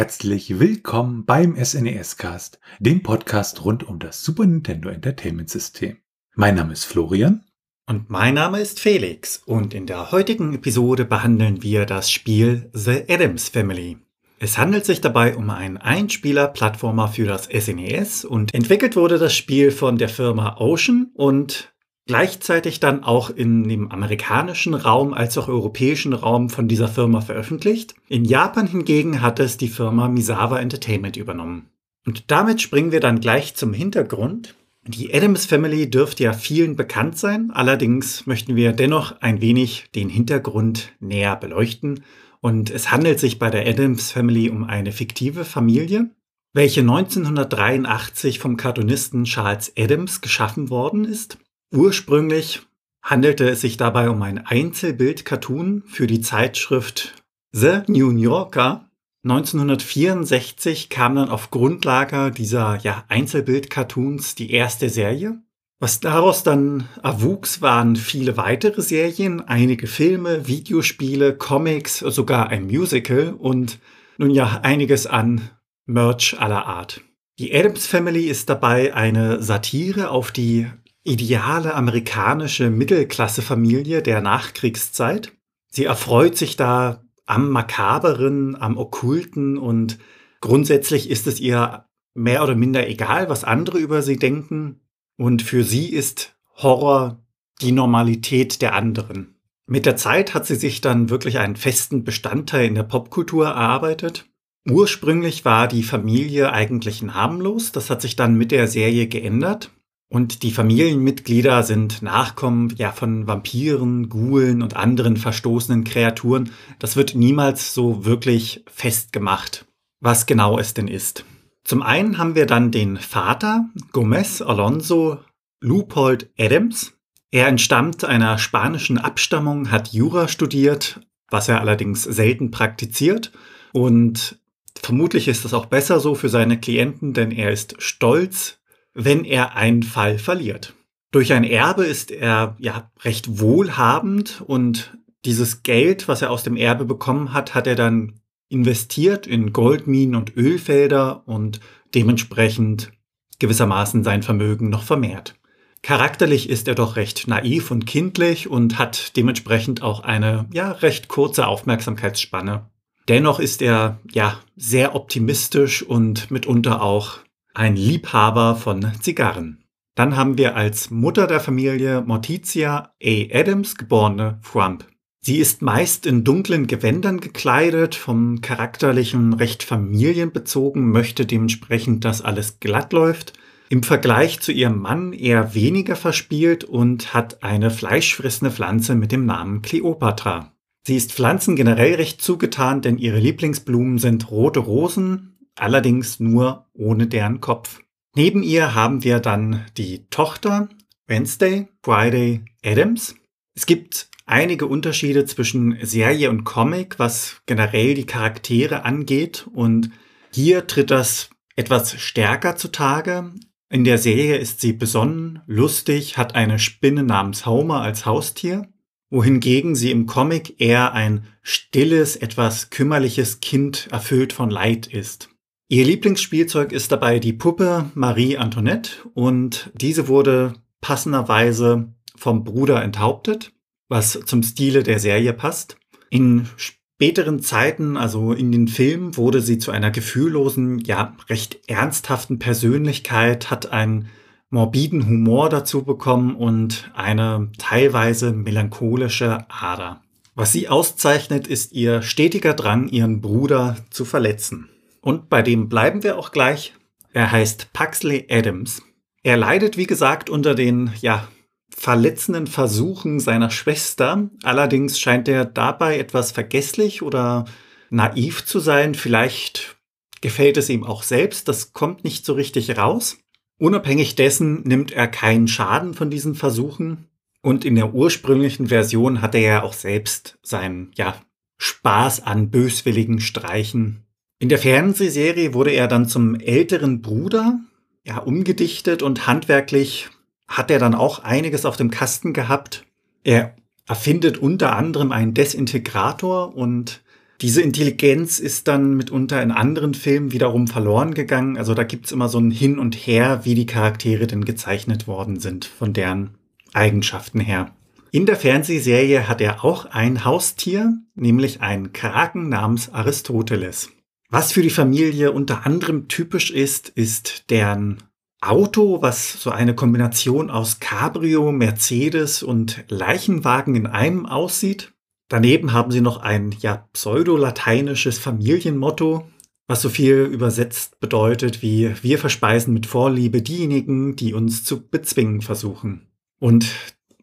Herzlich willkommen beim SNES Cast, dem Podcast rund um das Super Nintendo Entertainment System. Mein Name ist Florian. Und mein Name ist Felix und in der heutigen Episode behandeln wir das Spiel The Adams Family. Es handelt sich dabei um einen Einspieler-Plattformer für das SNES und entwickelt wurde das Spiel von der Firma Ocean und gleichzeitig dann auch in dem amerikanischen Raum als auch europäischen Raum von dieser Firma veröffentlicht. In Japan hingegen hat es die Firma Misawa Entertainment übernommen. Und damit springen wir dann gleich zum Hintergrund. Die Adams Family dürfte ja vielen bekannt sein, allerdings möchten wir dennoch ein wenig den Hintergrund näher beleuchten. Und es handelt sich bei der Adams Family um eine fiktive Familie, welche 1983 vom Cartoonisten Charles Adams geschaffen worden ist. Ursprünglich handelte es sich dabei um ein Einzelbild-Cartoon für die Zeitschrift The New Yorker. 1964 kam dann auf Grundlage dieser ja, Einzelbild-Cartoons die erste Serie. Was daraus dann erwuchs, waren viele weitere Serien, einige Filme, Videospiele, Comics, sogar ein Musical und nun ja einiges an Merch aller Art. Die Adams Family ist dabei eine Satire auf die ideale amerikanische Mittelklassefamilie der Nachkriegszeit. Sie erfreut sich da am Makaberen, am Okkulten und grundsätzlich ist es ihr mehr oder minder egal, was andere über sie denken. Und für sie ist Horror die Normalität der anderen. Mit der Zeit hat sie sich dann wirklich einen festen Bestandteil in der Popkultur erarbeitet. Ursprünglich war die Familie eigentlich namenlos, das hat sich dann mit der Serie geändert. Und die Familienmitglieder sind Nachkommen ja von Vampiren, Ghoulen und anderen verstoßenen Kreaturen. Das wird niemals so wirklich festgemacht, was genau es denn ist. Zum einen haben wir dann den Vater, Gomez Alonso Lupold Adams. Er entstammt einer spanischen Abstammung, hat Jura studiert, was er allerdings selten praktiziert. Und vermutlich ist das auch besser so für seine Klienten, denn er ist stolz wenn er einen Fall verliert. Durch ein Erbe ist er ja recht wohlhabend und dieses Geld, was er aus dem Erbe bekommen hat, hat er dann investiert in Goldminen und Ölfelder und dementsprechend gewissermaßen sein Vermögen noch vermehrt. Charakterlich ist er doch recht naiv und kindlich und hat dementsprechend auch eine ja recht kurze Aufmerksamkeitsspanne. Dennoch ist er ja sehr optimistisch und mitunter auch ein Liebhaber von Zigarren. Dann haben wir als Mutter der Familie Morticia A. Adams geborene Frump. Sie ist meist in dunklen Gewändern gekleidet, vom charakterlichen recht familienbezogen, möchte dementsprechend, dass alles glatt läuft. Im Vergleich zu ihrem Mann eher weniger verspielt und hat eine fleischfressende Pflanze mit dem Namen Cleopatra. Sie ist Pflanzen generell recht zugetan, denn ihre Lieblingsblumen sind rote Rosen, allerdings nur ohne deren Kopf. Neben ihr haben wir dann die Tochter Wednesday, Friday, Adams. Es gibt einige Unterschiede zwischen Serie und Comic, was generell die Charaktere angeht und hier tritt das etwas stärker zutage. In der Serie ist sie besonnen, lustig, hat eine Spinne namens Homer als Haustier, wohingegen sie im Comic eher ein stilles, etwas kümmerliches Kind erfüllt von Leid ist. Ihr Lieblingsspielzeug ist dabei die Puppe Marie Antoinette und diese wurde passenderweise vom Bruder enthauptet, was zum Stile der Serie passt. In späteren Zeiten, also in den Filmen, wurde sie zu einer gefühllosen, ja, recht ernsthaften Persönlichkeit, hat einen morbiden Humor dazu bekommen und eine teilweise melancholische Ader. Was sie auszeichnet, ist ihr stetiger Drang, ihren Bruder zu verletzen. Und bei dem bleiben wir auch gleich. Er heißt Paxley Adams. Er leidet, wie gesagt, unter den, ja, verletzenden Versuchen seiner Schwester. Allerdings scheint er dabei etwas vergesslich oder naiv zu sein. Vielleicht gefällt es ihm auch selbst. Das kommt nicht so richtig raus. Unabhängig dessen nimmt er keinen Schaden von diesen Versuchen. Und in der ursprünglichen Version hat er ja auch selbst seinen, ja, Spaß an böswilligen Streichen in der Fernsehserie wurde er dann zum älteren Bruder, ja, umgedichtet und handwerklich hat er dann auch einiges auf dem Kasten gehabt. Er erfindet unter anderem einen Desintegrator und Diese Intelligenz ist dann mitunter in anderen Filmen wiederum verloren gegangen. Also da gibt's immer so ein Hin und Her, wie die Charaktere denn gezeichnet worden sind, von deren Eigenschaften her. In der Fernsehserie hat er auch ein Haustier, nämlich einen Kraken namens Aristoteles. Was für die Familie unter anderem typisch ist, ist deren Auto, was so eine Kombination aus Cabrio, Mercedes und Leichenwagen in einem aussieht. Daneben haben sie noch ein ja pseudo-lateinisches Familienmotto, was so viel übersetzt bedeutet wie wir verspeisen mit Vorliebe diejenigen, die uns zu bezwingen versuchen. Und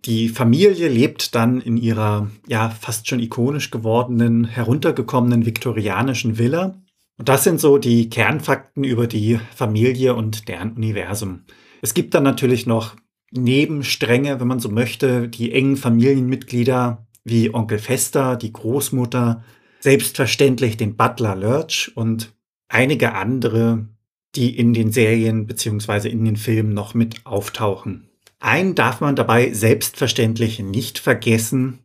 die Familie lebt dann in ihrer ja fast schon ikonisch gewordenen, heruntergekommenen viktorianischen Villa. Und das sind so die Kernfakten über die Familie und deren Universum. Es gibt dann natürlich noch Nebenstränge, wenn man so möchte, die engen Familienmitglieder wie Onkel Fester, die Großmutter, selbstverständlich den Butler Lurch und einige andere, die in den Serien beziehungsweise in den Filmen noch mit auftauchen. Einen darf man dabei selbstverständlich nicht vergessen.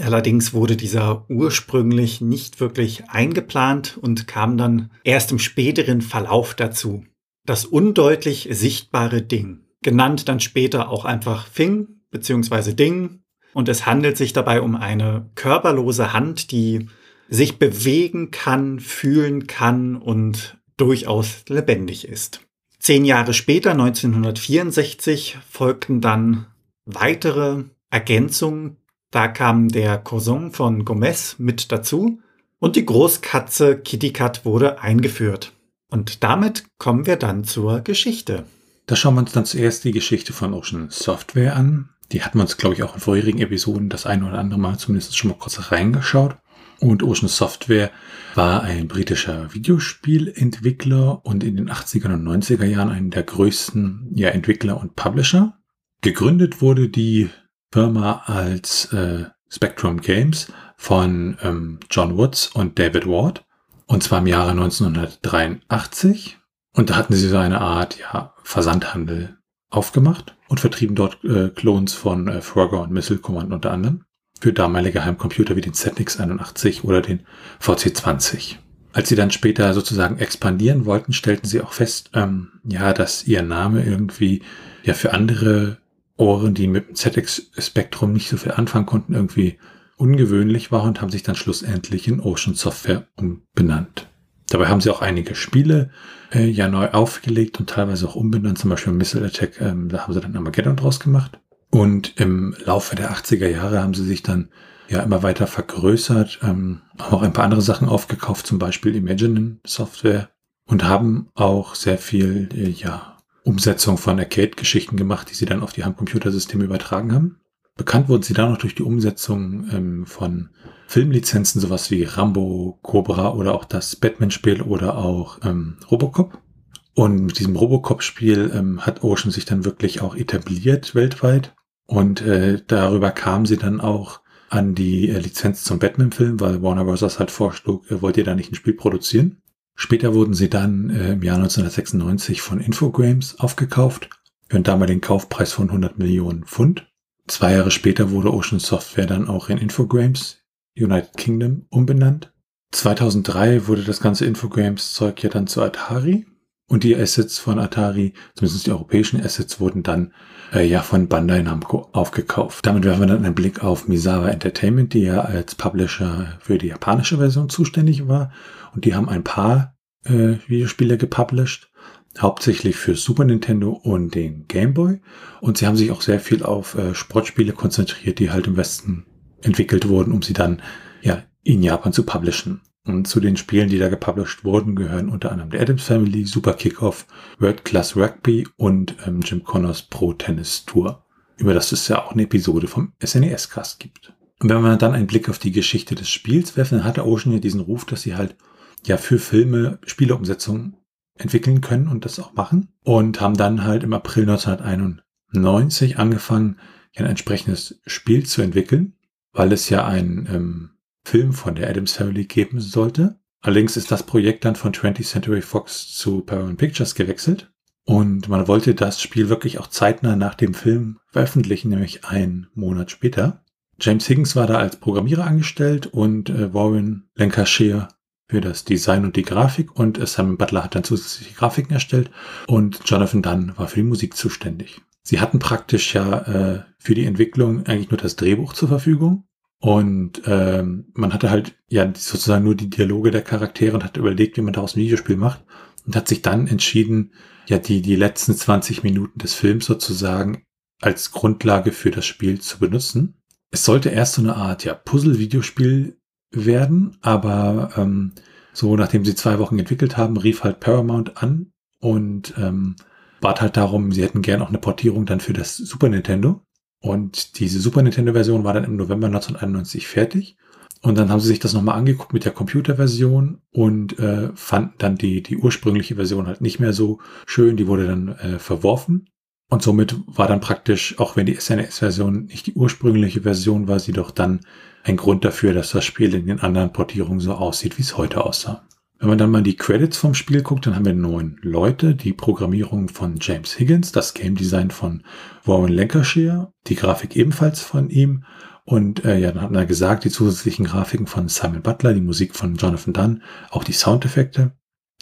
Allerdings wurde dieser ursprünglich nicht wirklich eingeplant und kam dann erst im späteren Verlauf dazu. Das undeutlich sichtbare Ding, genannt dann später auch einfach Fing bzw. Ding. Und es handelt sich dabei um eine körperlose Hand, die sich bewegen kann, fühlen kann und durchaus lebendig ist. Zehn Jahre später, 1964, folgten dann weitere Ergänzungen. Da kam der Cousin von Gomez mit dazu und die Großkatze Kitty Cat wurde eingeführt. Und damit kommen wir dann zur Geschichte. Da schauen wir uns dann zuerst die Geschichte von Ocean Software an. Die hatten wir uns, glaube ich, auch in vorherigen Episoden das eine oder andere Mal zumindest schon mal kurz reingeschaut. Und Ocean Software war ein britischer Videospielentwickler und in den 80er und 90er Jahren einer der größten ja, Entwickler und Publisher. Gegründet wurde die Firma als äh, Spectrum Games von ähm, John Woods und David Ward. Und zwar im Jahre 1983. Und da hatten sie so eine Art ja, Versandhandel aufgemacht und vertrieben dort äh, Clones von äh, Frogger und Missile Command unter anderem für damalige Heimcomputer wie den ZX 81 oder den VC20. Als sie dann später sozusagen expandieren wollten, stellten sie auch fest, ähm, ja, dass ihr Name irgendwie ja für andere Ohren, die mit dem ZX-Spektrum nicht so viel anfangen konnten, irgendwie ungewöhnlich war und haben sich dann schlussendlich in Ocean Software umbenannt. Dabei haben sie auch einige Spiele äh, ja neu aufgelegt und teilweise auch umbenannt, zum Beispiel Missile Attack, ähm, da haben sie dann Armageddon draus gemacht. Und im Laufe der 80er Jahre haben sie sich dann ja immer weiter vergrößert, ähm, haben auch ein paar andere Sachen aufgekauft, zum Beispiel Imagine Software und haben auch sehr viel äh, ja, Umsetzung von Arcade-Geschichten gemacht, die sie dann auf die Heimcomputersysteme übertragen haben. Bekannt wurden sie dann noch durch die Umsetzung ähm, von Filmlizenzen, sowas wie Rambo, Cobra oder auch das Batman-Spiel oder auch ähm, Robocop. Und mit diesem Robocop-Spiel ähm, hat Ocean sich dann wirklich auch etabliert weltweit und äh, darüber kam sie dann auch an die äh, Lizenz zum Batman-Film, weil Warner Bros. halt vorschlug, äh, wollt ihr da nicht ein Spiel produzieren? Später wurden sie dann äh, im Jahr 1996 von Infogrames aufgekauft für einen damaligen Kaufpreis von 100 Millionen Pfund. Zwei Jahre später wurde Ocean Software dann auch in Infogrames United Kingdom umbenannt. 2003 wurde das ganze Infogrames-Zeug ja dann zu Atari und die Assets von Atari, zumindest die europäischen Assets, wurden dann äh, ja von Bandai Namco aufgekauft. Damit werfen wir dann einen Blick auf Misawa Entertainment, die ja als Publisher für die japanische Version zuständig war. Und die haben ein paar äh, Videospiele gepublished, hauptsächlich für Super Nintendo und den Game Boy. Und sie haben sich auch sehr viel auf äh, Sportspiele konzentriert, die halt im Westen entwickelt wurden, um sie dann ja in Japan zu publishen. Und zu den Spielen, die da gepublished wurden, gehören unter anderem The Adams Family, Super Kickoff, World Class Rugby und ähm, Jim Connors Pro Tennis Tour, über das es ja auch eine Episode vom SNES-Cast gibt. Und wenn wir dann einen Blick auf die Geschichte des Spiels werfen, dann hatte Ocean ja diesen Ruf, dass sie halt ja für Filme Spieleumsetzungen entwickeln können und das auch machen. Und haben dann halt im April 1991 angefangen, ein entsprechendes Spiel zu entwickeln, weil es ja ein ähm, Film von der Adams Family geben sollte. Allerdings ist das Projekt dann von 20th Century Fox zu Paramount Pictures gewechselt. Und man wollte das Spiel wirklich auch zeitnah nach dem Film veröffentlichen, nämlich einen Monat später. James Higgins war da als Programmierer angestellt und äh, Warren Lancashire für das Design und die Grafik und Simon Butler hat dann zusätzliche Grafiken erstellt und Jonathan Dunn war für die Musik zuständig. Sie hatten praktisch ja äh, für die Entwicklung eigentlich nur das Drehbuch zur Verfügung und ähm, man hatte halt ja sozusagen nur die Dialoge der Charaktere und hat überlegt, wie man daraus ein Videospiel macht und hat sich dann entschieden, ja die, die letzten 20 Minuten des Films sozusagen als Grundlage für das Spiel zu benutzen. Es sollte erst so eine Art ja, Puzzle-Videospiel werden, aber ähm, so nachdem sie zwei Wochen entwickelt haben, rief halt Paramount an und ähm, bat halt darum, sie hätten gern auch eine Portierung dann für das Super Nintendo. Und diese Super Nintendo-Version war dann im November 1991 fertig. Und dann haben sie sich das nochmal angeguckt mit der Computerversion und äh, fanden dann die, die ursprüngliche Version halt nicht mehr so schön. Die wurde dann äh, verworfen. Und somit war dann praktisch, auch wenn die SNES-Version nicht die ursprüngliche Version war, sie doch dann ein Grund dafür, dass das Spiel in den anderen Portierungen so aussieht, wie es heute aussah. Wenn man dann mal die Credits vom Spiel guckt, dann haben wir neun Leute, die Programmierung von James Higgins, das Game Design von Warren Lancashire, die Grafik ebenfalls von ihm und äh, ja, dann hat er gesagt, die zusätzlichen Grafiken von Simon Butler, die Musik von Jonathan Dunn, auch die Soundeffekte.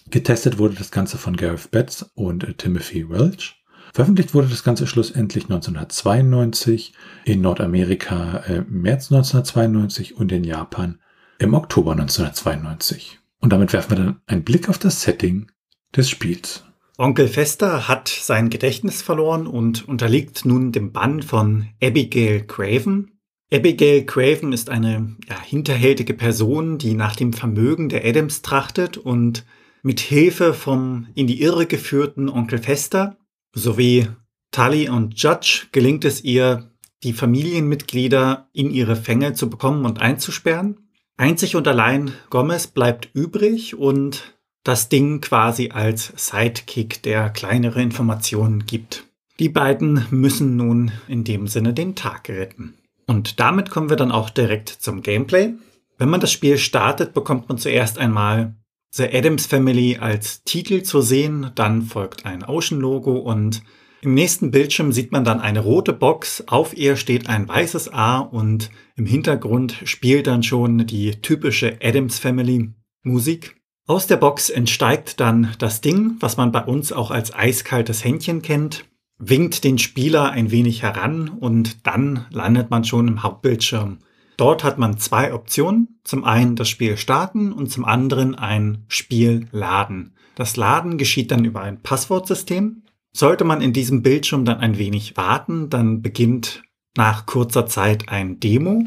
Getestet wurde das Ganze von Gareth Betts und äh, Timothy Welch. Veröffentlicht wurde das Ganze schlussendlich 1992, in Nordamerika äh, im März 1992 und in Japan im Oktober 1992. Und damit werfen wir dann einen Blick auf das Setting des Spiels. Onkel Fester hat sein Gedächtnis verloren und unterliegt nun dem Bann von Abigail Craven. Abigail Craven ist eine ja, hinterhältige Person, die nach dem Vermögen der Adams trachtet und mit Hilfe vom in die Irre geführten Onkel Fester sowie Tully und Judge gelingt es ihr, die Familienmitglieder in ihre Fänge zu bekommen und einzusperren. Einzig und allein Gomez bleibt übrig und das Ding quasi als Sidekick, der kleinere Informationen gibt. Die beiden müssen nun in dem Sinne den Tag retten. Und damit kommen wir dann auch direkt zum Gameplay. Wenn man das Spiel startet, bekommt man zuerst einmal The Adams Family als Titel zu sehen, dann folgt ein Ocean-Logo und im nächsten Bildschirm sieht man dann eine rote Box, auf ihr steht ein weißes A und im Hintergrund spielt dann schon die typische Adams Family Musik. Aus der Box entsteigt dann das Ding, was man bei uns auch als eiskaltes Händchen kennt, winkt den Spieler ein wenig heran und dann landet man schon im Hauptbildschirm. Dort hat man zwei Optionen. Zum einen das Spiel starten und zum anderen ein Spiel laden. Das Laden geschieht dann über ein Passwortsystem. Sollte man in diesem Bildschirm dann ein wenig warten, dann beginnt nach kurzer Zeit ein Demo.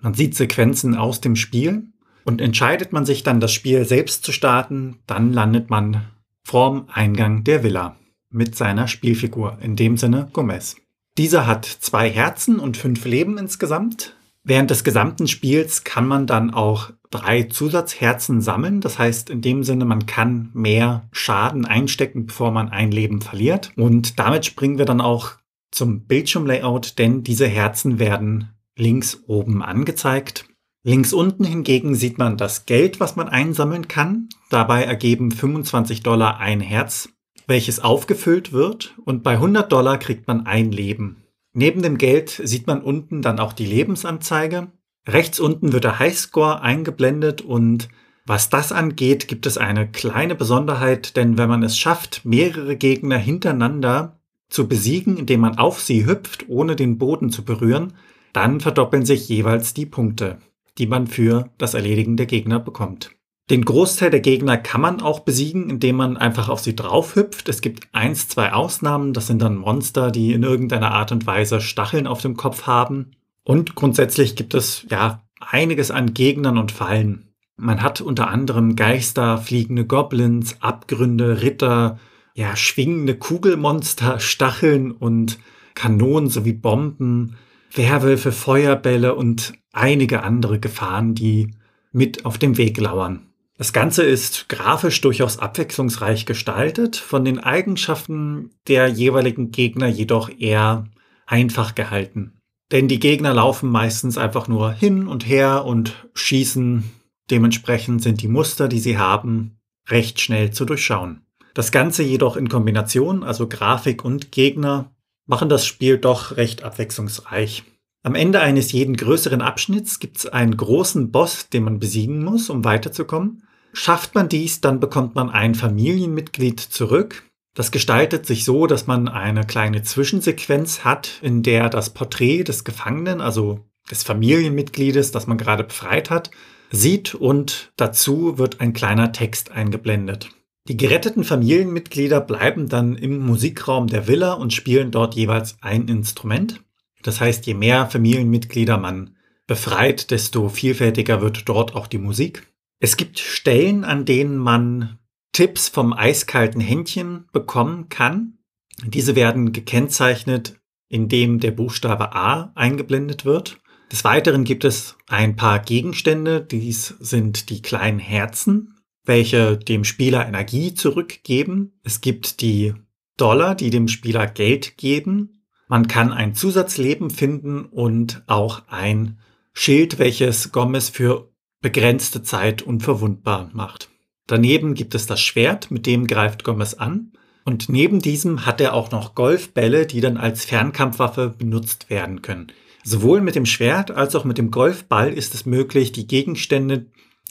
Man sieht Sequenzen aus dem Spiel und entscheidet man sich dann, das Spiel selbst zu starten, dann landet man vorm Eingang der Villa mit seiner Spielfigur, in dem Sinne Gomez. Dieser hat zwei Herzen und fünf Leben insgesamt. Während des gesamten Spiels kann man dann auch drei Zusatzherzen sammeln. Das heißt, in dem Sinne, man kann mehr Schaden einstecken, bevor man ein Leben verliert. Und damit springen wir dann auch zum Bildschirmlayout, denn diese Herzen werden links oben angezeigt. Links unten hingegen sieht man das Geld, was man einsammeln kann. Dabei ergeben 25 Dollar ein Herz, welches aufgefüllt wird. Und bei 100 Dollar kriegt man ein Leben. Neben dem Geld sieht man unten dann auch die Lebensanzeige. Rechts unten wird der Highscore eingeblendet und was das angeht, gibt es eine kleine Besonderheit, denn wenn man es schafft, mehrere Gegner hintereinander zu besiegen, indem man auf sie hüpft, ohne den Boden zu berühren, dann verdoppeln sich jeweils die Punkte, die man für das Erledigen der Gegner bekommt. Den Großteil der Gegner kann man auch besiegen, indem man einfach auf sie drauf hüpft. Es gibt eins, zwei Ausnahmen. Das sind dann Monster, die in irgendeiner Art und Weise Stacheln auf dem Kopf haben. Und grundsätzlich gibt es ja einiges an Gegnern und Fallen. Man hat unter anderem Geister, fliegende Goblins, Abgründe, Ritter, ja, schwingende Kugelmonster, Stacheln und Kanonen sowie Bomben, Werwölfe, Feuerbälle und einige andere Gefahren, die mit auf dem Weg lauern. Das Ganze ist grafisch durchaus abwechslungsreich gestaltet, von den Eigenschaften der jeweiligen Gegner jedoch eher einfach gehalten. Denn die Gegner laufen meistens einfach nur hin und her und schießen. Dementsprechend sind die Muster, die sie haben, recht schnell zu durchschauen. Das Ganze jedoch in Kombination, also Grafik und Gegner, machen das Spiel doch recht abwechslungsreich. Am Ende eines jeden größeren Abschnitts gibt es einen großen Boss, den man besiegen muss, um weiterzukommen. Schafft man dies, dann bekommt man ein Familienmitglied zurück. Das gestaltet sich so, dass man eine kleine Zwischensequenz hat, in der das Porträt des Gefangenen, also des Familienmitgliedes, das man gerade befreit hat, sieht und dazu wird ein kleiner Text eingeblendet. Die geretteten Familienmitglieder bleiben dann im Musikraum der Villa und spielen dort jeweils ein Instrument. Das heißt, je mehr Familienmitglieder man befreit, desto vielfältiger wird dort auch die Musik. Es gibt Stellen, an denen man Tipps vom eiskalten Händchen bekommen kann. Diese werden gekennzeichnet, indem der Buchstabe A eingeblendet wird. Des Weiteren gibt es ein paar Gegenstände. Dies sind die kleinen Herzen, welche dem Spieler Energie zurückgeben. Es gibt die Dollar, die dem Spieler Geld geben. Man kann ein Zusatzleben finden und auch ein Schild, welches Gomez für begrenzte Zeit unverwundbar macht. Daneben gibt es das Schwert, mit dem greift Gomez an. Und neben diesem hat er auch noch Golfbälle, die dann als Fernkampfwaffe benutzt werden können. Sowohl mit dem Schwert als auch mit dem Golfball ist es möglich, die Gegenstände,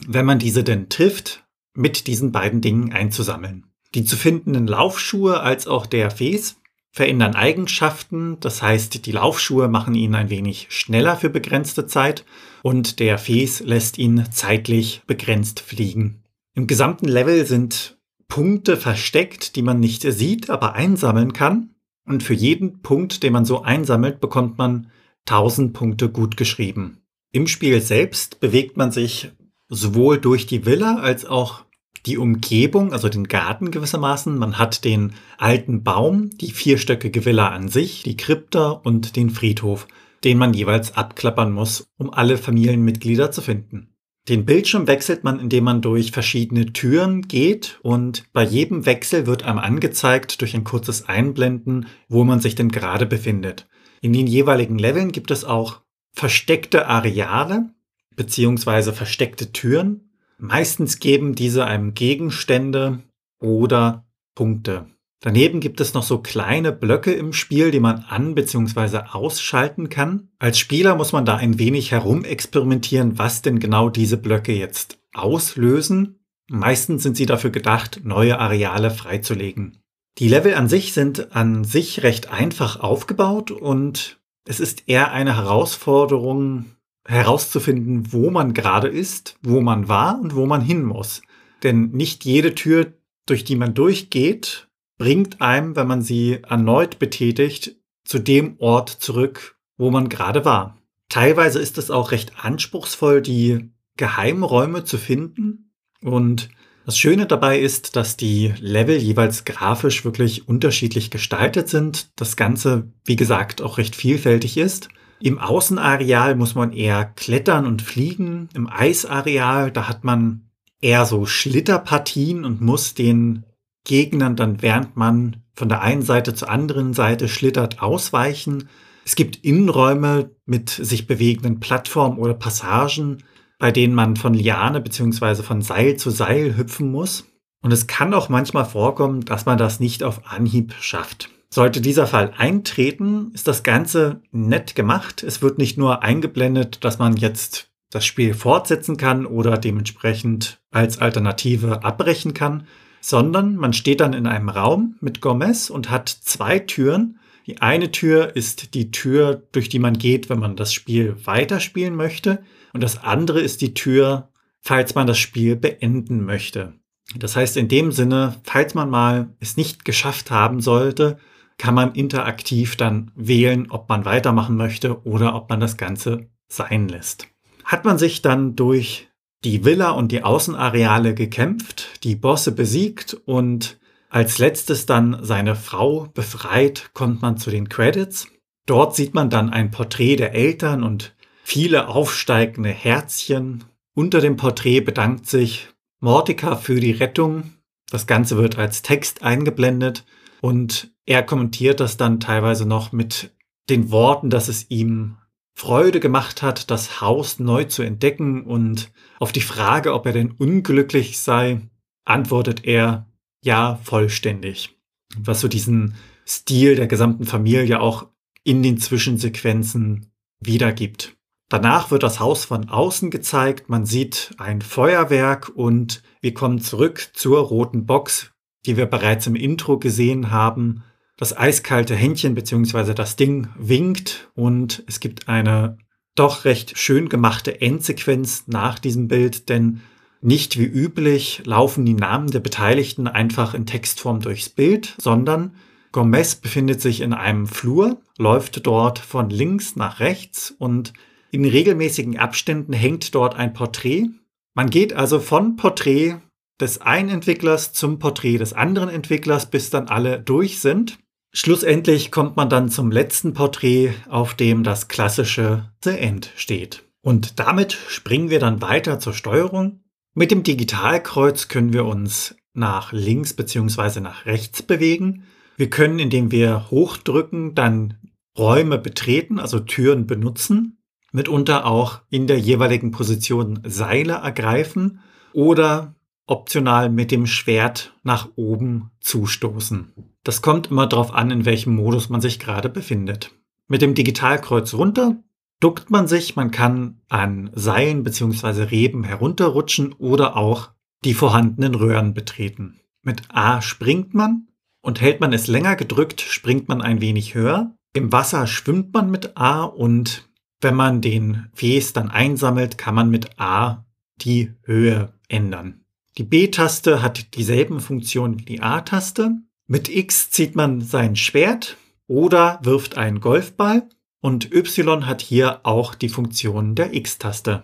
wenn man diese denn trifft, mit diesen beiden Dingen einzusammeln. Die zu findenden Laufschuhe als auch der Fes verändern Eigenschaften. Das heißt, die Laufschuhe machen ihn ein wenig schneller für begrenzte Zeit und der Fes lässt ihn zeitlich begrenzt fliegen. Im gesamten Level sind Punkte versteckt, die man nicht sieht, aber einsammeln kann. Und für jeden Punkt, den man so einsammelt, bekommt man 1000 Punkte gut geschrieben. Im Spiel selbst bewegt man sich sowohl durch die Villa als auch die Umgebung, also den Garten gewissermaßen. Man hat den alten Baum, die vierstöckige Villa an sich, die Krypta und den Friedhof, den man jeweils abklappern muss, um alle Familienmitglieder zu finden. Den Bildschirm wechselt man, indem man durch verschiedene Türen geht und bei jedem Wechsel wird einem angezeigt durch ein kurzes Einblenden, wo man sich denn gerade befindet. In den jeweiligen Leveln gibt es auch versteckte Areale beziehungsweise versteckte Türen, Meistens geben diese einem Gegenstände oder Punkte. Daneben gibt es noch so kleine Blöcke im Spiel, die man an- bzw. ausschalten kann. Als Spieler muss man da ein wenig herumexperimentieren, was denn genau diese Blöcke jetzt auslösen. Meistens sind sie dafür gedacht, neue Areale freizulegen. Die Level an sich sind an sich recht einfach aufgebaut und es ist eher eine Herausforderung, herauszufinden, wo man gerade ist, wo man war und wo man hin muss. Denn nicht jede Tür, durch die man durchgeht, bringt einem, wenn man sie erneut betätigt, zu dem Ort zurück, wo man gerade war. Teilweise ist es auch recht anspruchsvoll, die Geheimräume zu finden. Und das Schöne dabei ist, dass die Level jeweils grafisch wirklich unterschiedlich gestaltet sind. Das Ganze, wie gesagt, auch recht vielfältig ist. Im Außenareal muss man eher klettern und fliegen. Im Eisareal, da hat man eher so Schlitterpartien und muss den Gegnern dann, während man von der einen Seite zur anderen Seite schlittert, ausweichen. Es gibt Innenräume mit sich bewegenden Plattformen oder Passagen, bei denen man von Liane bzw. von Seil zu Seil hüpfen muss. Und es kann auch manchmal vorkommen, dass man das nicht auf Anhieb schafft. Sollte dieser Fall eintreten, ist das Ganze nett gemacht. Es wird nicht nur eingeblendet, dass man jetzt das Spiel fortsetzen kann oder dementsprechend als Alternative abbrechen kann, sondern man steht dann in einem Raum mit Gomez und hat zwei Türen. Die eine Tür ist die Tür, durch die man geht, wenn man das Spiel weiterspielen möchte. Und das andere ist die Tür, falls man das Spiel beenden möchte. Das heißt in dem Sinne, falls man mal es nicht geschafft haben sollte, kann man interaktiv dann wählen, ob man weitermachen möchte oder ob man das Ganze sein lässt. Hat man sich dann durch die Villa und die Außenareale gekämpft, die Bosse besiegt und als letztes dann seine Frau befreit, kommt man zu den Credits. Dort sieht man dann ein Porträt der Eltern und viele aufsteigende Herzchen. Unter dem Porträt bedankt sich Mortika für die Rettung. Das Ganze wird als Text eingeblendet und er kommentiert das dann teilweise noch mit den Worten, dass es ihm Freude gemacht hat, das Haus neu zu entdecken und auf die Frage, ob er denn unglücklich sei, antwortet er ja vollständig. Was so diesen Stil der gesamten Familie auch in den Zwischensequenzen wiedergibt. Danach wird das Haus von außen gezeigt, man sieht ein Feuerwerk und wir kommen zurück zur roten Box, die wir bereits im Intro gesehen haben. Das eiskalte Händchen bzw. das Ding winkt und es gibt eine doch recht schön gemachte Endsequenz nach diesem Bild, denn nicht wie üblich laufen die Namen der Beteiligten einfach in Textform durchs Bild, sondern Gomez befindet sich in einem Flur, läuft dort von links nach rechts und in regelmäßigen Abständen hängt dort ein Porträt. Man geht also von Porträt des einen Entwicklers zum Porträt des anderen Entwicklers, bis dann alle durch sind. Schlussendlich kommt man dann zum letzten Porträt, auf dem das klassische The End steht. Und damit springen wir dann weiter zur Steuerung. Mit dem Digitalkreuz können wir uns nach links bzw. nach rechts bewegen. Wir können, indem wir hochdrücken, dann Räume betreten, also Türen benutzen, mitunter auch in der jeweiligen Position Seile ergreifen oder optional mit dem Schwert nach oben zustoßen. Das kommt immer darauf an, in welchem Modus man sich gerade befindet. Mit dem Digitalkreuz runter duckt man sich, man kann an Seilen bzw. Reben herunterrutschen oder auch die vorhandenen Röhren betreten. Mit A springt man und hält man es länger gedrückt, springt man ein wenig höher. Im Wasser schwimmt man mit A und wenn man den Fes dann einsammelt, kann man mit A die Höhe ändern. Die B-Taste hat dieselben Funktionen wie die A-Taste. Mit X zieht man sein Schwert oder wirft einen Golfball und Y hat hier auch die Funktion der X-Taste.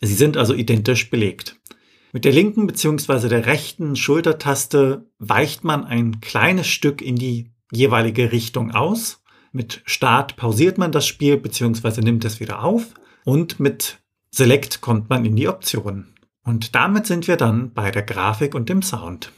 Sie sind also identisch belegt. Mit der linken bzw. der rechten Schultertaste weicht man ein kleines Stück in die jeweilige Richtung aus. Mit Start pausiert man das Spiel bzw. nimmt es wieder auf und mit Select kommt man in die Optionen. Und damit sind wir dann bei der Grafik und dem Sound.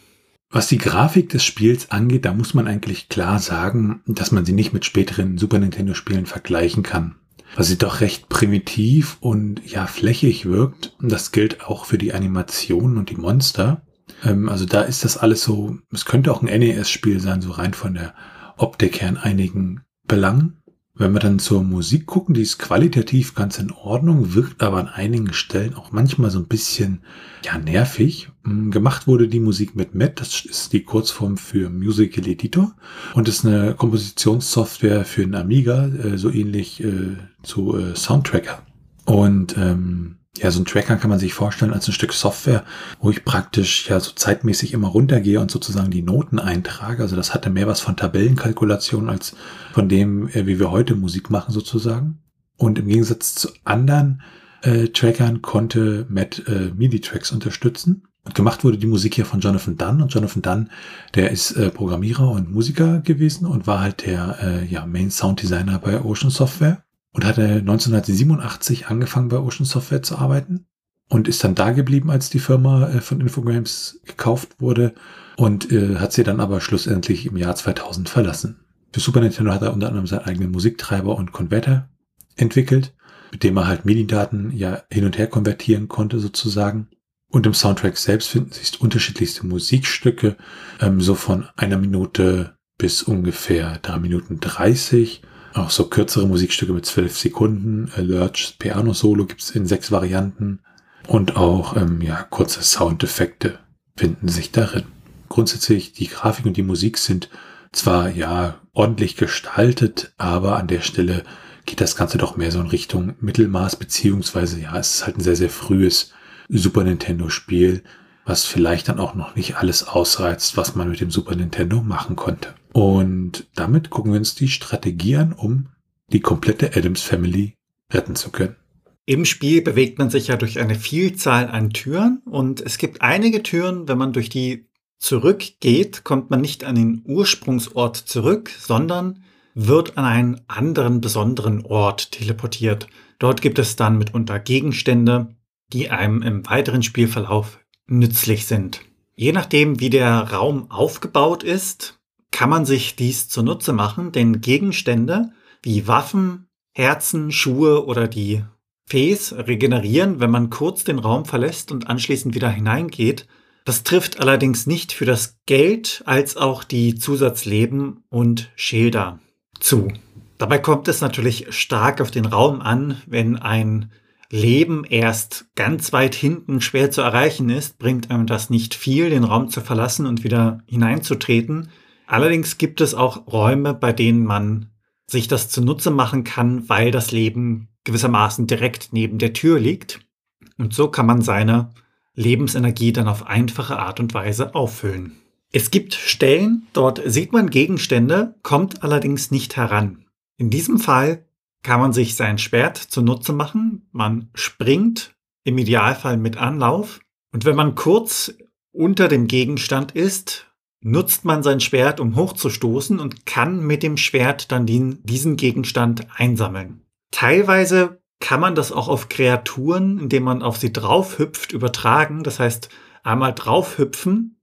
Was die Grafik des Spiels angeht, da muss man eigentlich klar sagen, dass man sie nicht mit späteren Super Nintendo Spielen vergleichen kann. Weil sie doch recht primitiv und ja flächig wirkt. Das gilt auch für die Animationen und die Monster. Ähm, also da ist das alles so, es könnte auch ein NES-Spiel sein, so rein von der Optik her in einigen Belangen. Wenn wir dann zur Musik gucken, die ist qualitativ ganz in Ordnung, wirkt aber an einigen Stellen auch manchmal so ein bisschen, ja, nervig. Mm, gemacht wurde die Musik mit MET, das ist die Kurzform für Musical Editor und ist eine Kompositionssoftware für einen Amiga, äh, so ähnlich äh, zu äh, Soundtracker. Und ähm, ja, so ein Tracker kann man sich vorstellen als ein Stück Software, wo ich praktisch ja so zeitmäßig immer runtergehe und sozusagen die Noten eintrage. Also das hatte mehr was von Tabellenkalkulation als von dem, äh, wie wir heute Musik machen sozusagen. Und im Gegensatz zu anderen äh, Trackern konnte Matt äh, MIDI-Tracks unterstützen. Und gemacht wurde die Musik hier von Jonathan Dunn. Und Jonathan Dunn, der ist äh, Programmierer und Musiker gewesen und war halt der äh, ja, Main Sound Designer bei Ocean Software und hatte 1987 angefangen bei Ocean Software zu arbeiten und ist dann da geblieben, als die Firma äh, von Infogrames gekauft wurde und äh, hat sie dann aber schlussendlich im Jahr 2000 verlassen. Für Super Nintendo hat er unter anderem seinen eigenen Musiktreiber und Konverter entwickelt, mit dem er halt MIDI-Daten ja hin und her konvertieren konnte sozusagen. Und im Soundtrack selbst finden sich unterschiedlichste Musikstücke, ähm, so von einer Minute bis ungefähr drei Minuten dreißig auch so kürzere Musikstücke mit zwölf Sekunden. Lurch Piano Solo gibt's in sechs Varianten. Und auch ähm, ja, kurze Soundeffekte finden sich darin. Grundsätzlich die Grafik und die Musik sind zwar ja ordentlich gestaltet, aber an der Stelle geht das Ganze doch mehr so in Richtung Mittelmaß, beziehungsweise ja, es ist halt ein sehr, sehr frühes Super Nintendo Spiel, was vielleicht dann auch noch nicht alles ausreizt, was man mit dem Super Nintendo machen konnte. Und damit gucken wir uns die Strategie an, um die komplette Adams Family retten zu können. Im Spiel bewegt man sich ja durch eine Vielzahl an Türen und es gibt einige Türen, wenn man durch die zurückgeht, kommt man nicht an den Ursprungsort zurück, sondern wird an einen anderen besonderen Ort teleportiert. Dort gibt es dann mitunter Gegenstände, die einem im weiteren Spielverlauf nützlich sind. Je nachdem, wie der Raum aufgebaut ist, kann man sich dies zunutze machen, denn Gegenstände wie Waffen, Herzen, Schuhe oder die Fes regenerieren, wenn man kurz den Raum verlässt und anschließend wieder hineingeht. Das trifft allerdings nicht für das Geld als auch die Zusatzleben und Schilder zu. Dabei kommt es natürlich stark auf den Raum an, wenn ein Leben erst ganz weit hinten schwer zu erreichen ist, bringt einem das nicht viel, den Raum zu verlassen und wieder hineinzutreten. Allerdings gibt es auch Räume, bei denen man sich das zunutze machen kann, weil das Leben gewissermaßen direkt neben der Tür liegt. Und so kann man seine Lebensenergie dann auf einfache Art und Weise auffüllen. Es gibt Stellen, dort sieht man Gegenstände, kommt allerdings nicht heran. In diesem Fall kann man sich sein Schwert zunutze machen. Man springt im Idealfall mit Anlauf. Und wenn man kurz unter dem Gegenstand ist, nutzt man sein Schwert, um hochzustoßen und kann mit dem Schwert dann den, diesen Gegenstand einsammeln. Teilweise kann man das auch auf Kreaturen, indem man auf sie draufhüpft, übertragen. Das heißt, einmal draufhüpfen,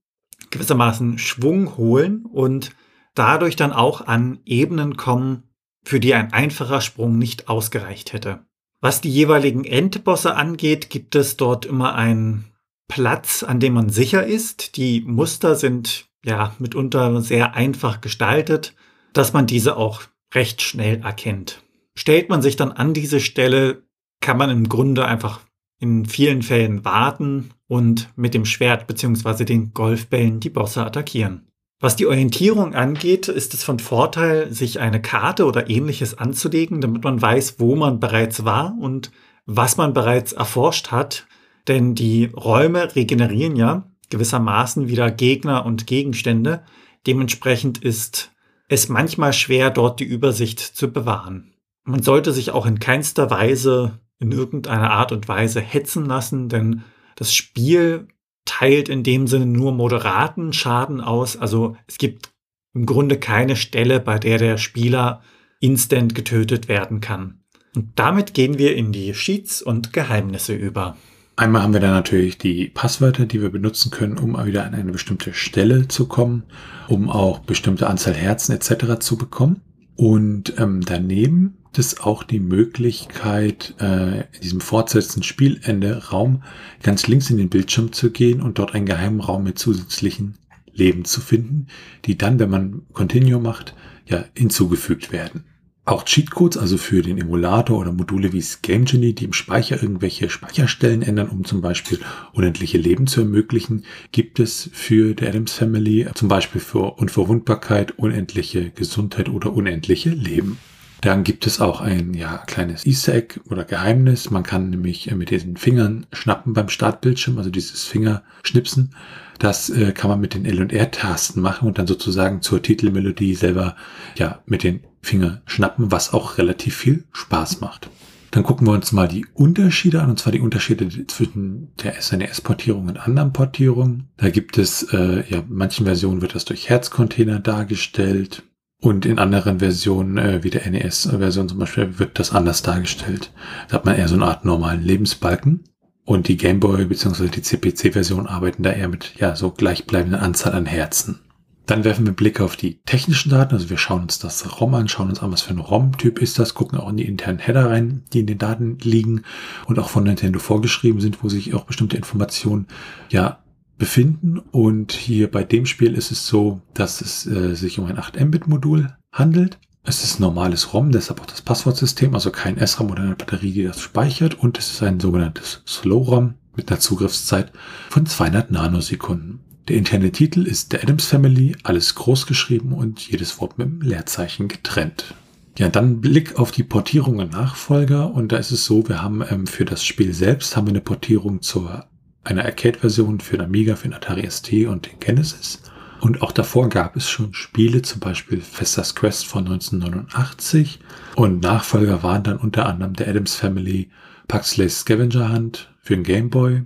gewissermaßen Schwung holen und dadurch dann auch an Ebenen kommen, für die ein einfacher Sprung nicht ausgereicht hätte. Was die jeweiligen Endbosse angeht, gibt es dort immer einen Platz, an dem man sicher ist. Die Muster sind ja mitunter sehr einfach gestaltet, dass man diese auch recht schnell erkennt. Stellt man sich dann an diese Stelle, kann man im Grunde einfach in vielen Fällen warten und mit dem Schwert bzw. den Golfbällen die Bosse attackieren. Was die Orientierung angeht, ist es von Vorteil, sich eine Karte oder ähnliches anzulegen, damit man weiß, wo man bereits war und was man bereits erforscht hat. Denn die Räume regenerieren ja gewissermaßen wieder Gegner und Gegenstände. Dementsprechend ist es manchmal schwer, dort die Übersicht zu bewahren. Man sollte sich auch in keinster Weise in irgendeiner Art und Weise hetzen lassen, denn das Spiel teilt in dem Sinne nur moderaten Schaden aus. Also es gibt im Grunde keine Stelle, bei der der Spieler instant getötet werden kann. Und damit gehen wir in die Cheats und Geheimnisse über. Einmal haben wir dann natürlich die Passwörter, die wir benutzen können, um wieder an eine bestimmte Stelle zu kommen, um auch bestimmte Anzahl Herzen etc. zu bekommen. Und ähm, daneben es auch die Möglichkeit, äh, in diesem fortsetzenden Spielende Raum ganz links in den Bildschirm zu gehen und dort einen geheimen Raum mit zusätzlichen Leben zu finden, die dann, wenn man Continue macht, ja hinzugefügt werden. Auch Cheatcodes, also für den Emulator oder Module wie Game Genie, die im Speicher irgendwelche Speicherstellen ändern, um zum Beispiel unendliche Leben zu ermöglichen, gibt es für die Adams Family, zum Beispiel für Unverwundbarkeit, unendliche Gesundheit oder unendliche Leben. Dann gibt es auch ein ja, kleines Easter Egg oder Geheimnis. Man kann nämlich äh, mit diesen Fingern schnappen beim Startbildschirm, also dieses Fingerschnipsen. Das äh, kann man mit den L- und R-Tasten machen und dann sozusagen zur Titelmelodie selber ja mit den Fingern schnappen, was auch relativ viel Spaß macht. Dann gucken wir uns mal die Unterschiede an, und zwar die Unterschiede zwischen der SNES-Portierung und anderen Portierungen. Da gibt es, äh, ja, manchen Versionen wird das durch Herzcontainer dargestellt. Und in anderen Versionen, äh, wie der NES-Version zum Beispiel, wird das anders dargestellt. Da hat man eher so eine Art normalen Lebensbalken. Und die Gameboy bzw. die CPC-Version arbeiten da eher mit ja so gleichbleibender Anzahl an Herzen. Dann werfen wir Blick auf die technischen Daten. Also wir schauen uns das ROM an, schauen uns an, was für ein ROM-Typ ist das, gucken auch in die internen Header rein, die in den Daten liegen und auch von Nintendo vorgeschrieben sind, wo sich auch bestimmte Informationen ja befinden. Und hier bei dem Spiel ist es so, dass es äh, sich um ein 8-Mbit-Modul handelt. Es ist normales ROM, deshalb auch das Passwortsystem, also kein SRAM oder eine Batterie, die das speichert. Und es ist ein sogenanntes Slow-ROM mit einer Zugriffszeit von 200 Nanosekunden. Der interne Titel ist The Adams Family, alles groß geschrieben und jedes Wort mit einem Leerzeichen getrennt. Ja, dann Blick auf die Portierung und Nachfolger. Und da ist es so, wir haben ähm, für das Spiel selbst haben wir eine Portierung zur einer Arcade-Version für den Amiga, für den Atari ST und den Genesis. Und auch davor gab es schon Spiele, zum Beispiel Festas Quest von 1989. Und Nachfolger waren dann unter anderem der Adams Family Puxley's Scavenger Hunt für den Game Boy,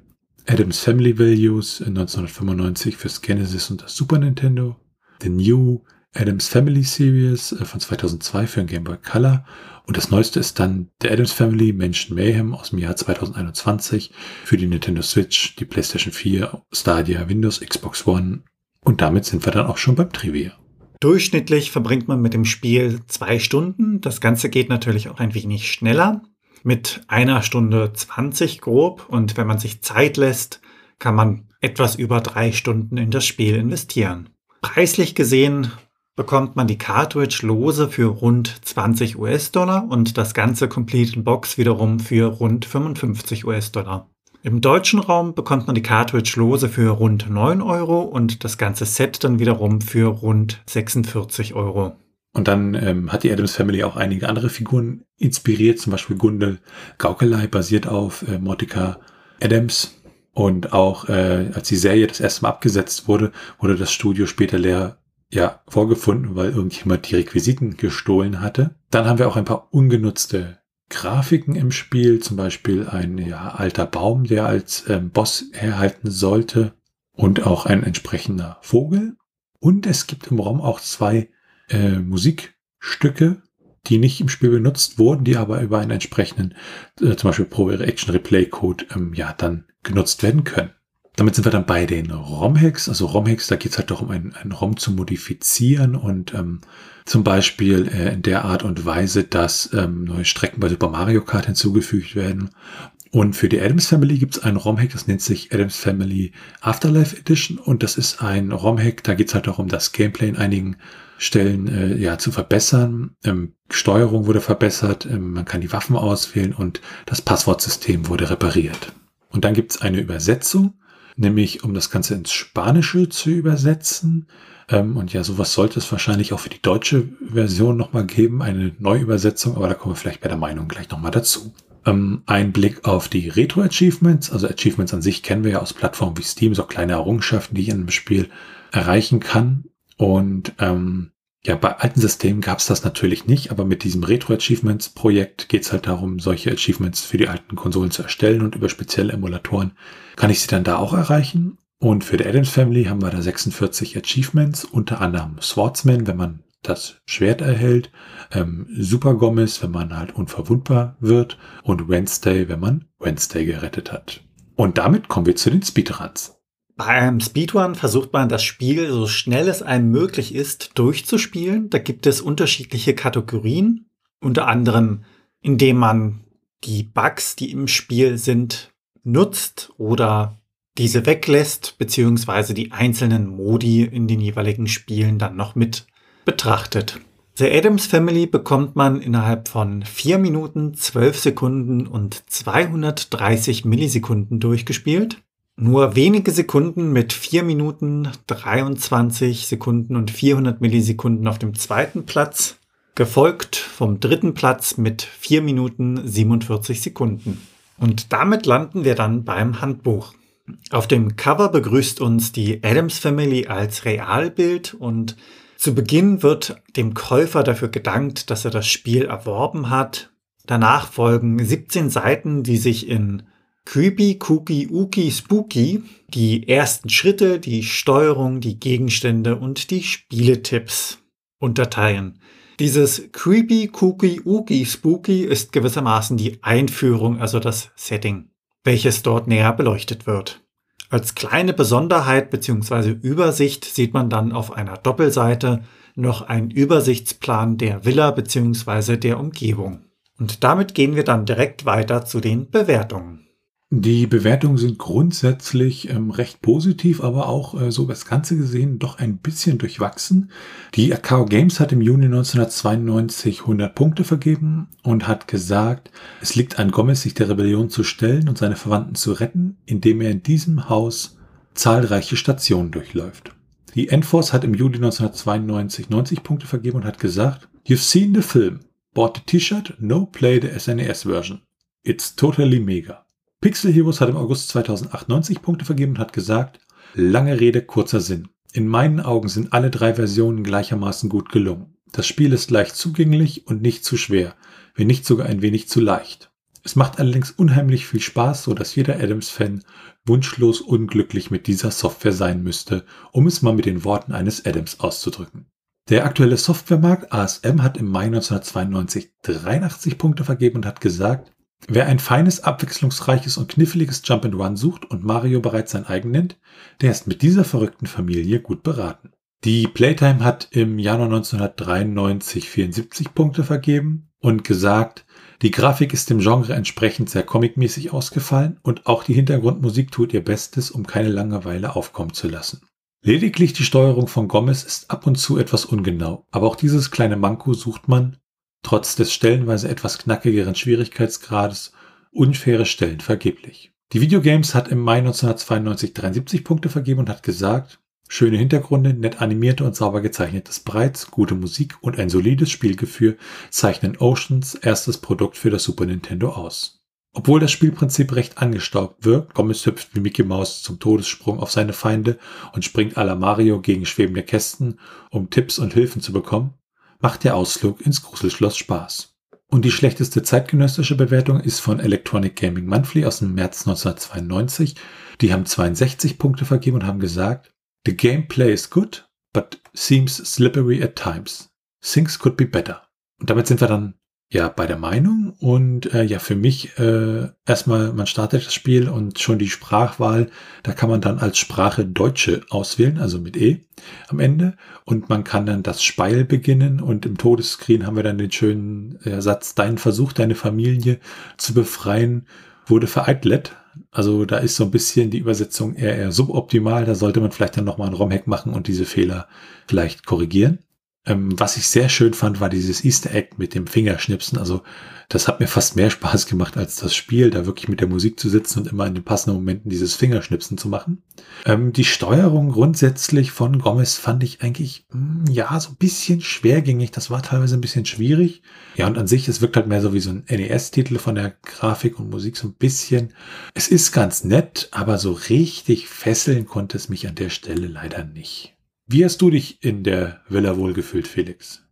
Adams Family Values 1995 fürs Genesis und das Super Nintendo, The New Adams Family Series äh, von 2002 für den Game Boy Color und das neueste ist dann der Adams Family Mansion Mayhem aus dem Jahr 2021 für die Nintendo Switch, die PlayStation 4, Stadia, Windows, Xbox One. Und damit sind wir dann auch schon beim Trivia. Durchschnittlich verbringt man mit dem Spiel zwei Stunden. Das Ganze geht natürlich auch ein wenig schneller. Mit einer Stunde 20 grob. Und wenn man sich Zeit lässt, kann man etwas über drei Stunden in das Spiel investieren. Preislich gesehen bekommt man die Cartridge lose für rund 20 US-Dollar und das ganze Complete Box wiederum für rund 55 US-Dollar. Im deutschen Raum bekommt man die Cartridge lose für rund 9 Euro und das ganze Set dann wiederum für rund 46 Euro. Und dann ähm, hat die Adams Family auch einige andere Figuren inspiriert, zum Beispiel Gundel Gaukelei basiert auf äh, Motica Adams. Und auch äh, als die Serie das erste Mal abgesetzt wurde, wurde das Studio später leer ja, vorgefunden, weil irgendjemand die Requisiten gestohlen hatte. Dann haben wir auch ein paar ungenutzte Grafiken im Spiel, zum Beispiel ein ja, alter Baum, der als ähm, Boss herhalten sollte und auch ein entsprechender Vogel. Und es gibt im Raum auch zwei äh, Musikstücke, die nicht im Spiel benutzt wurden, die aber über einen entsprechenden, äh, zum Beispiel Pro Action Replay Code, ähm, ja, dann genutzt werden können. Damit sind wir dann bei den ROM-Hacks. Also ROM-Hacks, da geht es halt darum, einen, einen ROM zu modifizieren und ähm, zum Beispiel äh, in der Art und Weise, dass ähm, neue Strecken bei Super Mario Kart hinzugefügt werden. Und für die Adams Family gibt es einen ROM-Hack, das nennt sich Adams Family Afterlife Edition. Und das ist ein ROM-Hack, da geht es halt darum, das Gameplay in einigen Stellen äh, ja zu verbessern. Ähm, Steuerung wurde verbessert, ähm, man kann die Waffen auswählen und das Passwortsystem wurde repariert. Und dann gibt es eine Übersetzung, nämlich um das Ganze ins Spanische zu übersetzen. Ähm, und ja, sowas sollte es wahrscheinlich auch für die deutsche Version nochmal geben, eine Neuübersetzung, aber da kommen wir vielleicht bei der Meinung gleich nochmal dazu. Ähm, ein Blick auf die Retro-Achievements, also Achievements an sich kennen wir ja aus Plattformen wie Steam, so kleine Errungenschaften, die ich in einem Spiel erreichen kann. Und ähm, ja, bei alten Systemen gab es das natürlich nicht, aber mit diesem Retro-Achievements-Projekt geht es halt darum, solche Achievements für die alten Konsolen zu erstellen und über spezielle Emulatoren kann ich sie dann da auch erreichen. Und für die Adams Family haben wir da 46 Achievements, unter anderem Swordsman, wenn man das Schwert erhält, ähm, Super Gomez, wenn man halt unverwundbar wird und Wednesday, wenn man Wednesday gerettet hat. Und damit kommen wir zu den Speedruns. Beim Speedrun versucht man das Spiel so schnell es einem möglich ist durchzuspielen. Da gibt es unterschiedliche Kategorien, unter anderem indem man die Bugs, die im Spiel sind, nutzt oder diese weglässt, beziehungsweise die einzelnen Modi in den jeweiligen Spielen dann noch mit betrachtet. The Adams Family bekommt man innerhalb von 4 Minuten, 12 Sekunden und 230 Millisekunden durchgespielt. Nur wenige Sekunden mit 4 Minuten, 23 Sekunden und 400 Millisekunden auf dem zweiten Platz, gefolgt vom dritten Platz mit 4 Minuten 47 Sekunden. Und damit landen wir dann beim Handbuch. Auf dem Cover begrüßt uns die Adams Family als Realbild und zu Beginn wird dem Käufer dafür gedankt, dass er das Spiel erworben hat. Danach folgen 17 Seiten, die sich in Creepy, Cookie, Uki, Spooky, die ersten Schritte, die Steuerung, die Gegenstände und die Spieletipps unterteilen. Dieses Creepy, Cookie, Uki, Spooky ist gewissermaßen die Einführung, also das Setting, welches dort näher beleuchtet wird. Als kleine Besonderheit bzw. Übersicht sieht man dann auf einer Doppelseite noch einen Übersichtsplan der Villa bzw. der Umgebung. Und damit gehen wir dann direkt weiter zu den Bewertungen. Die Bewertungen sind grundsätzlich ähm, recht positiv, aber auch äh, so das Ganze gesehen doch ein bisschen durchwachsen. Die Akao Games hat im Juni 1992 100 Punkte vergeben und hat gesagt, es liegt an Gomez, sich der Rebellion zu stellen und seine Verwandten zu retten, indem er in diesem Haus zahlreiche Stationen durchläuft. Die Enforce hat im Juli 1992 90 Punkte vergeben und hat gesagt, You've seen the film, bought the T-Shirt, no play the SNES e version. It's totally mega. Pixel Heroes hat im August 2008 90 Punkte vergeben und hat gesagt, lange Rede, kurzer Sinn. In meinen Augen sind alle drei Versionen gleichermaßen gut gelungen. Das Spiel ist leicht zugänglich und nicht zu schwer, wenn nicht sogar ein wenig zu leicht. Es macht allerdings unheimlich viel Spaß, so dass jeder Adams-Fan wunschlos unglücklich mit dieser Software sein müsste, um es mal mit den Worten eines Adams auszudrücken. Der aktuelle Softwaremarkt ASM hat im Mai 1992 83 Punkte vergeben und hat gesagt, Wer ein feines, abwechslungsreiches und kniffliges Jump'n'Run sucht und Mario bereits sein eigen nennt, der ist mit dieser verrückten Familie gut beraten. Die Playtime hat im Januar 1993 74 Punkte vergeben und gesagt, die Grafik ist dem Genre entsprechend sehr comicmäßig ausgefallen und auch die Hintergrundmusik tut ihr Bestes, um keine Langeweile aufkommen zu lassen. Lediglich die Steuerung von Gomez ist ab und zu etwas ungenau, aber auch dieses kleine Manko sucht man, trotz des stellenweise etwas knackigeren Schwierigkeitsgrades, unfaire Stellen vergeblich. Die Videogames hat im Mai 1992 73 Punkte vergeben und hat gesagt, schöne Hintergründe, nett animierte und sauber gezeichnetes Sprites, gute Musik und ein solides Spielgefühl zeichnen Oceans erstes Produkt für das Super Nintendo aus. Obwohl das Spielprinzip recht angestaubt wirkt, Gomez hüpft wie Mickey Mouse zum Todessprung auf seine Feinde und springt à la Mario gegen schwebende Kästen, um Tipps und Hilfen zu bekommen, macht der Ausflug ins Gruselschloss Spaß. Und die schlechteste zeitgenössische Bewertung ist von Electronic Gaming Monthly aus dem März 1992. Die haben 62 Punkte vergeben und haben gesagt, The gameplay is good, but seems slippery at times. Things could be better. Und damit sind wir dann ja bei der Meinung und äh, ja für mich äh, erstmal man startet das Spiel und schon die Sprachwahl, da kann man dann als Sprache Deutsche auswählen, also mit E am Ende und man kann dann das Speil beginnen und im Todesscreen haben wir dann den schönen äh, Satz, dein Versuch, deine Familie zu befreien, wurde vereitlet. Also da ist so ein bisschen die Übersetzung eher, eher suboptimal, da sollte man vielleicht dann nochmal ein ROM-Hack machen und diese Fehler vielleicht korrigieren. Ähm, was ich sehr schön fand, war dieses Easter Egg mit dem Fingerschnipsen. Also das hat mir fast mehr Spaß gemacht als das Spiel, da wirklich mit der Musik zu sitzen und immer in den passenden Momenten dieses Fingerschnipsen zu machen. Ähm, die Steuerung grundsätzlich von Gomez fand ich eigentlich, mh, hm, ja, so ein bisschen schwergängig. Das war teilweise ein bisschen schwierig. Ja, und an sich, es wirkt halt mehr so wie so ein NES-Titel von der Grafik und Musik so ein bisschen. Es ist ganz nett, aber so richtig fesseln konnte es mich an der Stelle leider nicht. Wie hast du dich in der Villa wohlgefühlt, Felix?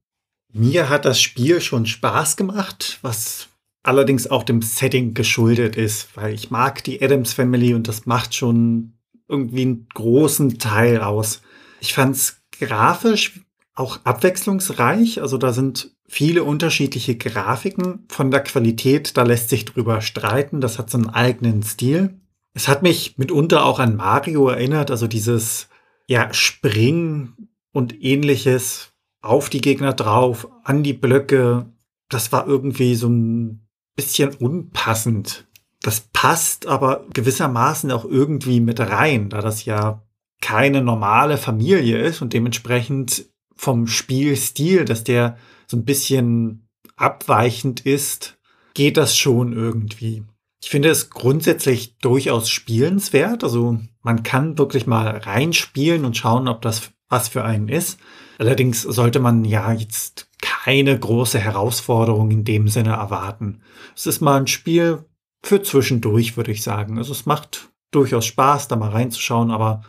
Mir hat das Spiel schon Spaß gemacht, was allerdings auch dem Setting geschuldet ist, weil ich mag die Adams Family und das macht schon irgendwie einen großen Teil aus. Ich fand es grafisch auch abwechslungsreich, also da sind viele unterschiedliche Grafiken von der Qualität, da lässt sich drüber streiten, das hat so einen eigenen Stil. Es hat mich mitunter auch an Mario erinnert, also dieses ja, Springen und ähnliches auf die Gegner drauf, an die Blöcke. Das war irgendwie so ein bisschen unpassend. Das passt aber gewissermaßen auch irgendwie mit rein, da das ja keine normale Familie ist und dementsprechend vom Spielstil, dass der so ein bisschen abweichend ist, geht das schon irgendwie. Ich finde es grundsätzlich durchaus spielenswert. Also man kann wirklich mal reinspielen und schauen, ob das was für einen ist. Allerdings sollte man ja jetzt keine große Herausforderung in dem Sinne erwarten. Es ist mal ein Spiel für zwischendurch, würde ich sagen. Also es macht durchaus Spaß, da mal reinzuschauen, aber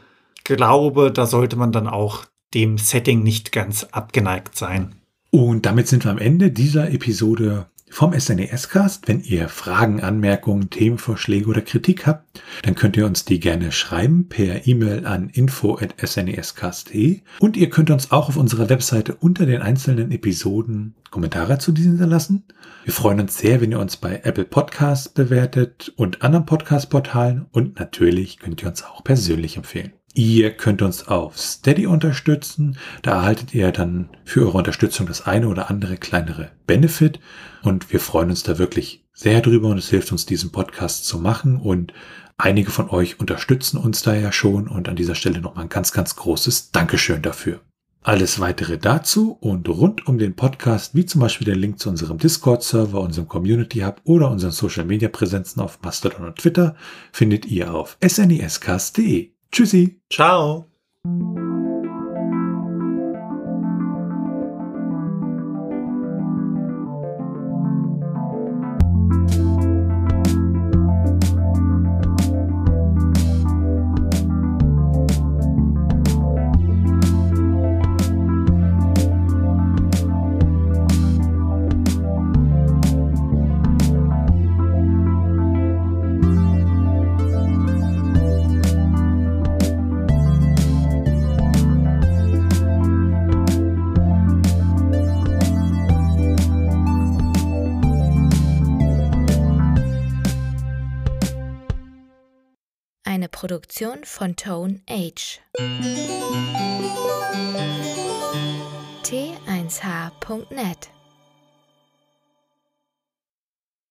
glaube, da sollte man dann auch dem Setting nicht ganz abgeneigt sein. Und damit sind wir am Ende dieser Episode vom SNES-Cast. Wenn ihr Fragen, Anmerkungen, Themenvorschläge oder Kritik habt, dann könnt ihr uns die gerne schreiben per E-Mail an info.snescast.de und ihr könnt uns auch auf unserer Webseite unter den einzelnen Episoden Kommentare zu diesen hinterlassen. Wir freuen uns sehr, wenn ihr uns bei Apple Podcasts bewertet und anderen Podcast-Portalen und natürlich könnt ihr uns auch persönlich empfehlen. Ihr könnt uns auf Steady unterstützen. Da erhaltet ihr dann für eure Unterstützung das eine oder andere kleinere Benefit. Und wir freuen uns da wirklich sehr drüber und es hilft uns, diesen Podcast zu machen. Und einige von euch unterstützen uns da ja schon. Und an dieser Stelle nochmal ein ganz, ganz großes Dankeschön dafür. Alles weitere dazu und rund um den Podcast, wie zum Beispiel der Link zu unserem Discord-Server, unserem Community Hub oder unseren Social-Media-Präsenzen auf Mastodon und Twitter, findet ihr auf snescast.de. Tschüssi. Ciao. Produktion von Tone Age. T1H.net